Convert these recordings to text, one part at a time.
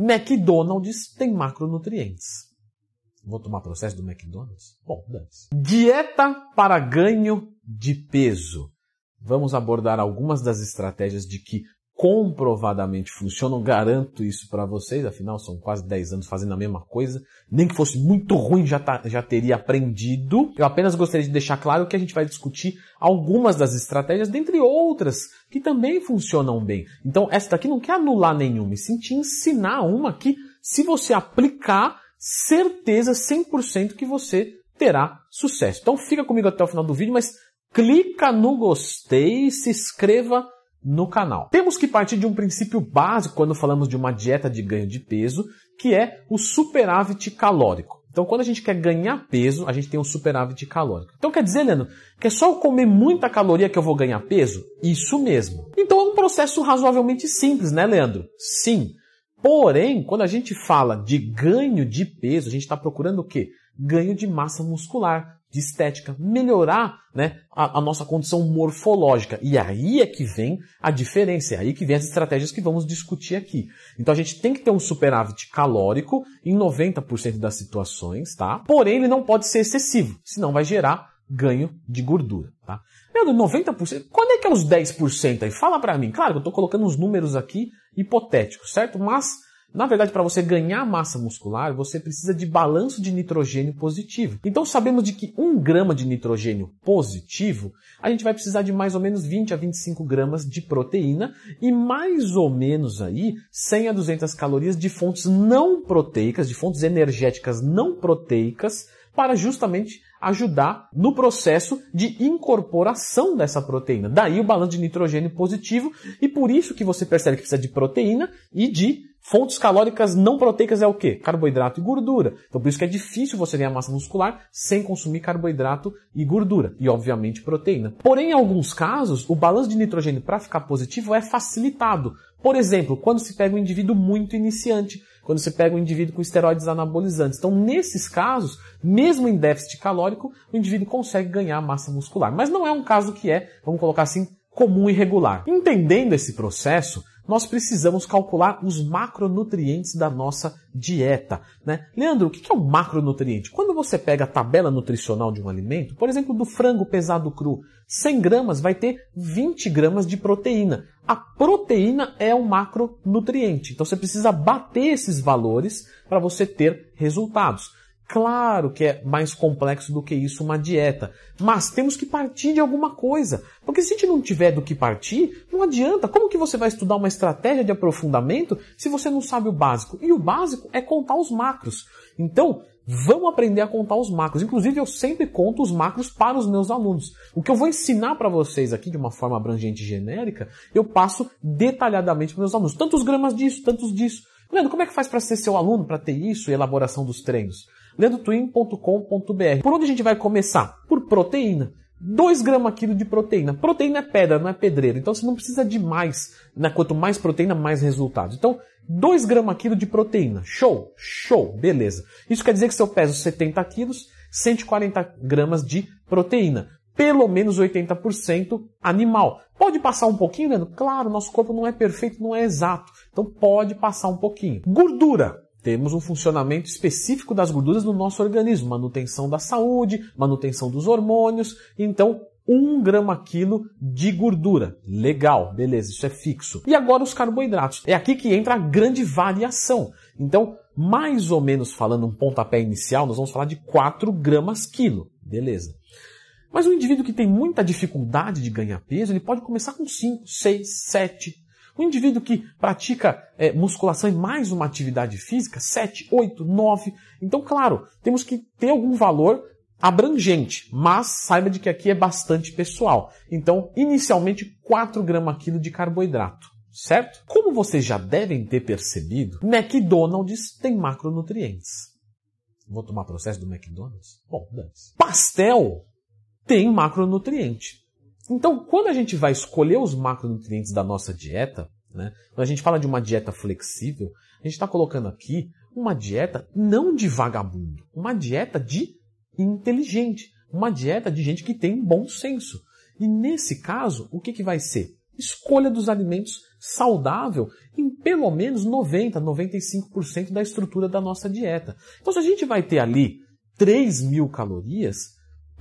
McDonald's tem macronutrientes. Vou tomar processo do McDonald's? Bom, dane-se. Dieta para ganho de peso. Vamos abordar algumas das estratégias de que comprovadamente funcionam. Garanto isso para vocês, afinal são quase 10 anos fazendo a mesma coisa. Nem que fosse muito ruim já, tá, já teria aprendido. Eu apenas gostaria de deixar claro que a gente vai discutir algumas das estratégias, dentre outras, que também funcionam bem. Então, essa daqui não quer anular nenhuma, e sim te ensinar uma que, se você aplicar, certeza 100% que você terá sucesso. Então fica comigo até o final do vídeo, mas clica no gostei se inscreva no canal. Temos que partir de um princípio básico quando falamos de uma dieta de ganho de peso, que é o superávit calórico. Então, quando a gente quer ganhar peso, a gente tem um superávit calórico. Então, quer dizer, Leandro, que é só eu comer muita caloria que eu vou ganhar peso? Isso mesmo. Então, é um processo razoavelmente simples, né, Leandro? Sim. Porém, quando a gente fala de ganho de peso, a gente está procurando o quê? Ganho de massa muscular, de estética, melhorar né, a, a, nossa condição morfológica. E aí é que vem a diferença, é aí que vem as estratégias que vamos discutir aqui. Então a gente tem que ter um superávit calórico em 90% das situações, tá? Porém, ele não pode ser excessivo, senão vai gerar ganho de gordura, tá? Meu, 90%, quando é que é os 10% aí? Fala para mim. Claro, eu estou colocando uns números aqui hipotéticos, certo? Mas na verdade, para você ganhar massa muscular, você precisa de balanço de nitrogênio positivo. Então sabemos de que um grama de nitrogênio positivo, a gente vai precisar de mais ou menos 20 a 25 gramas de proteína e mais ou menos aí 100 a 200 calorias de fontes não proteicas, de fontes energéticas não proteicas, para justamente ajudar no processo de incorporação dessa proteína. Daí o balanço de nitrogênio positivo e por isso que você percebe que precisa de proteína e de Fontes calóricas não proteicas é o quê? Carboidrato e gordura. Então por isso que é difícil você ganhar massa muscular sem consumir carboidrato e gordura. E obviamente proteína. Porém, em alguns casos, o balanço de nitrogênio para ficar positivo é facilitado. Por exemplo, quando se pega um indivíduo muito iniciante, quando se pega um indivíduo com esteroides anabolizantes. Então, nesses casos, mesmo em déficit calórico, o indivíduo consegue ganhar massa muscular. Mas não é um caso que é, vamos colocar assim, comum e regular. Entendendo esse processo, nós precisamos calcular os macronutrientes da nossa dieta. Né? Leandro, o que é um macronutriente? Quando você pega a tabela nutricional de um alimento, por exemplo, do frango pesado cru, 100 gramas vai ter 20 gramas de proteína. A proteína é um macronutriente, então você precisa bater esses valores para você ter resultados. Claro que é mais complexo do que isso uma dieta, mas temos que partir de alguma coisa. Porque se a gente não tiver do que partir, não adianta. Como que você vai estudar uma estratégia de aprofundamento se você não sabe o básico? E o básico é contar os macros. Então, vamos aprender a contar os macros. Inclusive, eu sempre conto os macros para os meus alunos. O que eu vou ensinar para vocês aqui de uma forma abrangente e genérica, eu passo detalhadamente para os meus alunos. Tantos gramas disso, tantos disso. Leandro, como é que faz para ser seu aluno, para ter isso e elaboração dos treinos? leandrotwin.com.br. Por onde a gente vai começar? Por proteína. 2 gramas quilo de proteína. Proteína é pedra, não é pedreiro. Então você não precisa de mais. Né? Quanto mais proteína, mais resultados. Então, 2 gramas quilo de proteína. Show? Show. Beleza. Isso quer dizer que se eu peso 70 quilos, 140 gramas de proteína. Pelo menos 80% animal. Pode passar um pouquinho, Leandro? Claro, nosso corpo não é perfeito, não é exato. Então pode passar um pouquinho. Gordura. Temos um funcionamento específico das gorduras no nosso organismo, manutenção da saúde, manutenção dos hormônios. Então, um grama quilo de gordura. Legal, beleza, isso é fixo. E agora os carboidratos. É aqui que entra a grande variação. Então, mais ou menos falando um pontapé inicial, nós vamos falar de 4 gramas quilo. Beleza. Mas um indivíduo que tem muita dificuldade de ganhar peso, ele pode começar com 5, 6, 7, o indivíduo que pratica é, musculação e mais uma atividade física, 7, 8, 9. Então, claro, temos que ter algum valor abrangente, mas saiba de que aqui é bastante pessoal. Então, inicialmente, 4 gramas quilo de carboidrato, certo? Como vocês já devem ter percebido, McDonald's tem macronutrientes. Vou tomar processo do McDonald's? Bom, dane-se. Pastel tem macronutriente. Então, quando a gente vai escolher os macronutrientes da nossa dieta, né, quando a gente fala de uma dieta flexível, a gente está colocando aqui uma dieta não de vagabundo, uma dieta de inteligente, uma dieta de gente que tem bom senso. E nesse caso, o que, que vai ser? escolha dos alimentos saudável em pelo menos 90, 95% da estrutura da nossa dieta. Então, se a gente vai ter ali 3 mil calorias,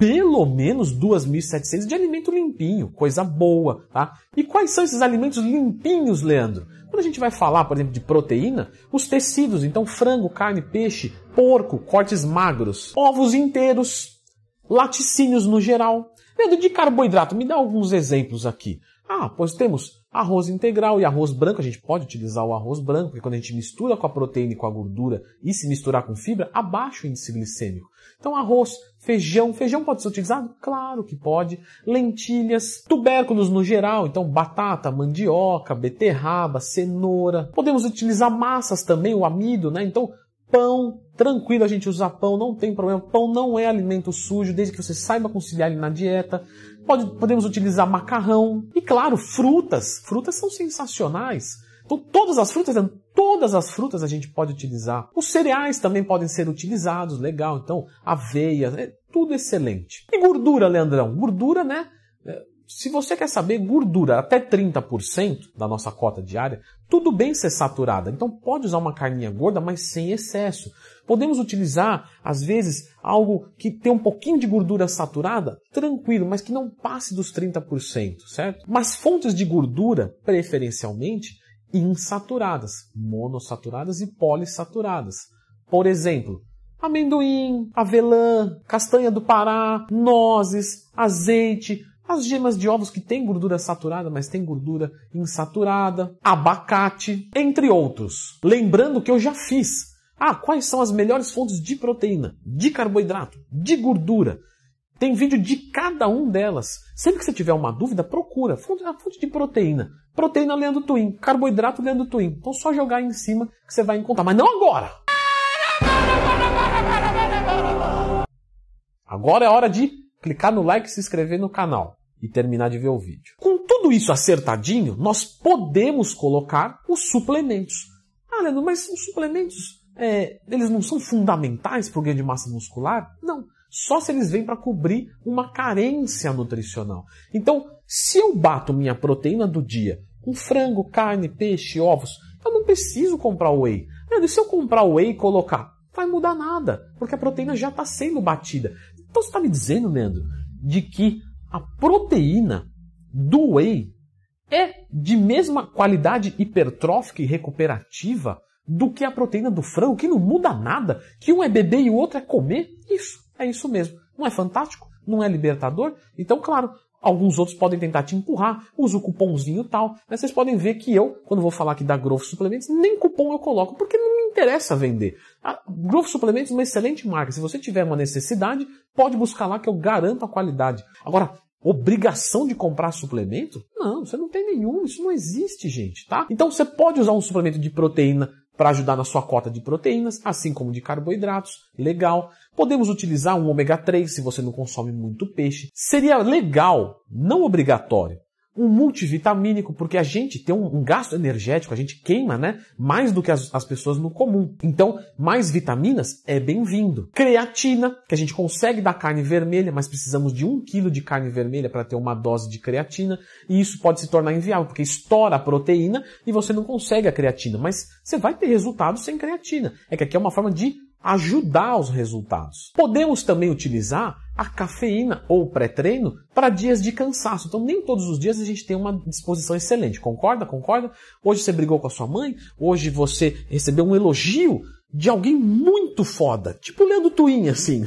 pelo menos 2.700 de alimento limpinho, coisa boa, tá? E quais são esses alimentos limpinhos, Leandro? Quando a gente vai falar, por exemplo, de proteína, os tecidos, então frango, carne, peixe, porco, cortes magros, ovos inteiros, laticínios no geral. Leandro, de carboidrato, me dá alguns exemplos aqui. Ah, pois temos arroz integral e arroz branco. A gente pode utilizar o arroz branco, porque quando a gente mistura com a proteína e com a gordura e se misturar com fibra, abaixa o índice glicêmico. Então, arroz, feijão. Feijão pode ser utilizado? Claro que pode. Lentilhas, tubérculos no geral. Então, batata, mandioca, beterraba, cenoura. Podemos utilizar massas também, o amido, né? Então, pão, tranquilo a gente usar pão, não tem problema. Pão não é alimento sujo, desde que você saiba conciliar ele na dieta. Pode, podemos utilizar macarrão. E claro, frutas. Frutas são sensacionais. Então, todas as frutas, todas as frutas a gente pode utilizar. Os cereais também podem ser utilizados, legal. Então, aveia, é tudo excelente. E gordura, Leandrão? Gordura, né? Se você quer saber gordura até 30% da nossa cota diária, tudo bem ser saturada. Então pode usar uma carninha gorda, mas sem excesso. Podemos utilizar, às vezes, algo que tem um pouquinho de gordura saturada, tranquilo, mas que não passe dos 30%, certo? Mas fontes de gordura, preferencialmente, insaturadas, monossaturadas e polissaturadas. Por exemplo, amendoim, avelã, castanha do Pará, nozes, azeite, as gemas de ovos que têm gordura saturada, mas tem gordura insaturada, abacate, entre outros. Lembrando que eu já fiz. Ah, quais são as melhores fontes de proteína, de carboidrato, de gordura? Tem vídeo de cada um delas. Sempre que você tiver uma dúvida, procura. A fonte de proteína. Proteína Leandro Twin. Carboidrato Leandro Twin. Então só jogar em cima que você vai encontrar. Mas não agora! Agora é hora de clicar no like e se inscrever no canal e terminar de ver o vídeo. Com tudo isso acertadinho, nós podemos colocar os suplementos. Ah, Leandro, mas os suplementos, é, eles não são fundamentais para o ganho de massa muscular? Não. Só se eles vêm para cobrir uma carência nutricional. Então, se eu bato minha proteína do dia com frango, carne, peixe, ovos, eu não preciso comprar whey. Leandro, se eu comprar whey e colocar, vai mudar nada, porque a proteína já está sendo batida. Então você está me dizendo, Leandro, de que a proteína do whey é de mesma qualidade hipertrófica e recuperativa do que a proteína do frango, que não muda nada, que um é beber e o outro é comer. Isso, é isso mesmo. Não é fantástico? Não é libertador? Então, claro, alguns outros podem tentar te empurrar, usa o cupomzinho tal, mas vocês podem ver que eu, quando vou falar aqui da Growth Suplementos, nem cupom eu coloco, porque não interessa vender. A Growth Suplementos é uma excelente marca. Se você tiver uma necessidade, pode buscar lá que eu garanto a qualidade. Agora, obrigação de comprar suplemento? Não, você não tem nenhum, isso não existe, gente, tá? Então você pode usar um suplemento de proteína para ajudar na sua cota de proteínas, assim como de carboidratos, legal. Podemos utilizar um ômega 3 se você não consome muito peixe. Seria legal, não obrigatório, um multivitamínico, porque a gente tem um, um, gasto energético, a gente queima, né? Mais do que as, as pessoas no comum. Então, mais vitaminas é bem-vindo. Creatina, que a gente consegue da carne vermelha, mas precisamos de um quilo de carne vermelha para ter uma dose de creatina, e isso pode se tornar inviável, porque estoura a proteína e você não consegue a creatina. Mas você vai ter resultados sem creatina. É que aqui é uma forma de ajudar os resultados. Podemos também utilizar a cafeína ou pré-treino para dias de cansaço. Então, nem todos os dias a gente tem uma disposição excelente. Concorda? Concorda? Hoje você brigou com a sua mãe, hoje você recebeu um elogio de alguém muito foda, tipo o Leandro Twin, assim.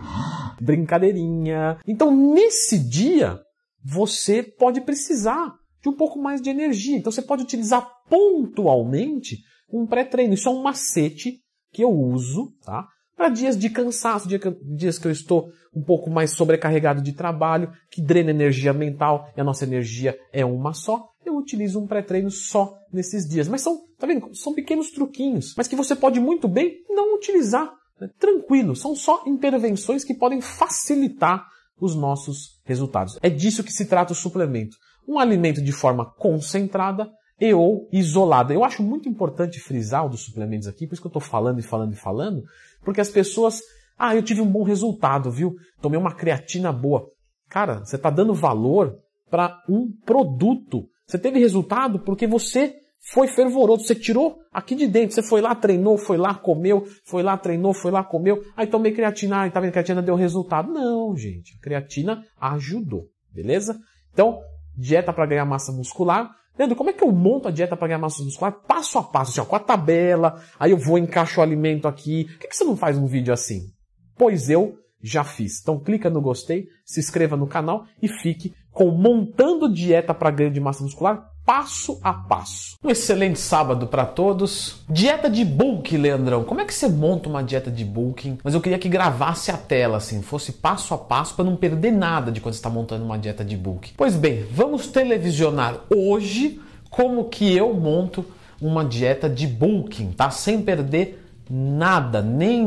Brincadeirinha. Então, nesse dia, você pode precisar de um pouco mais de energia. Então, você pode utilizar pontualmente um pré-treino. Isso é um macete que eu uso, tá? Para dias de cansaço, dias que eu estou um pouco mais sobrecarregado de trabalho, que drena energia mental e a nossa energia é uma só, eu utilizo um pré-treino só nesses dias. Mas são, tá vendo? São pequenos truquinhos, mas que você pode muito bem não utilizar. Né? Tranquilo, são só intervenções que podem facilitar os nossos resultados. É disso que se trata o suplemento. Um alimento de forma concentrada e ou isolada. Eu acho muito importante frisar o dos suplementos aqui, por isso que eu estou falando e falando e falando, porque as pessoas, ah, eu tive um bom resultado, viu? Tomei uma creatina boa. Cara, você está dando valor para um produto. Você teve resultado porque você foi fervoroso, você tirou aqui de dentro, você foi lá, treinou, foi lá, comeu, foi lá, treinou, foi lá, comeu, aí tomei creatina, aí tá vendo, creatina deu resultado. Não, gente, a creatina ajudou, beleza? Então, dieta para ganhar massa muscular. Leandro, como é que eu monto a dieta para ganhar massa muscular? Passo a passo, assim, ó, com a tabela, aí eu vou, encaixo o alimento aqui. Por que, que você não faz um vídeo assim? Pois eu já fiz. Então clica no gostei, se inscreva no canal e fique com Montando Dieta para Ganho de Massa Muscular passo a passo. Um excelente sábado para todos. Dieta de bulk, Leandrão. Como é que você monta uma dieta de bulking? Mas eu queria que gravasse a tela, assim, fosse passo a passo para não perder nada de quando está montando uma dieta de bulk. Pois bem, vamos televisionar hoje como que eu monto uma dieta de bulking, tá? Sem perder nada, nem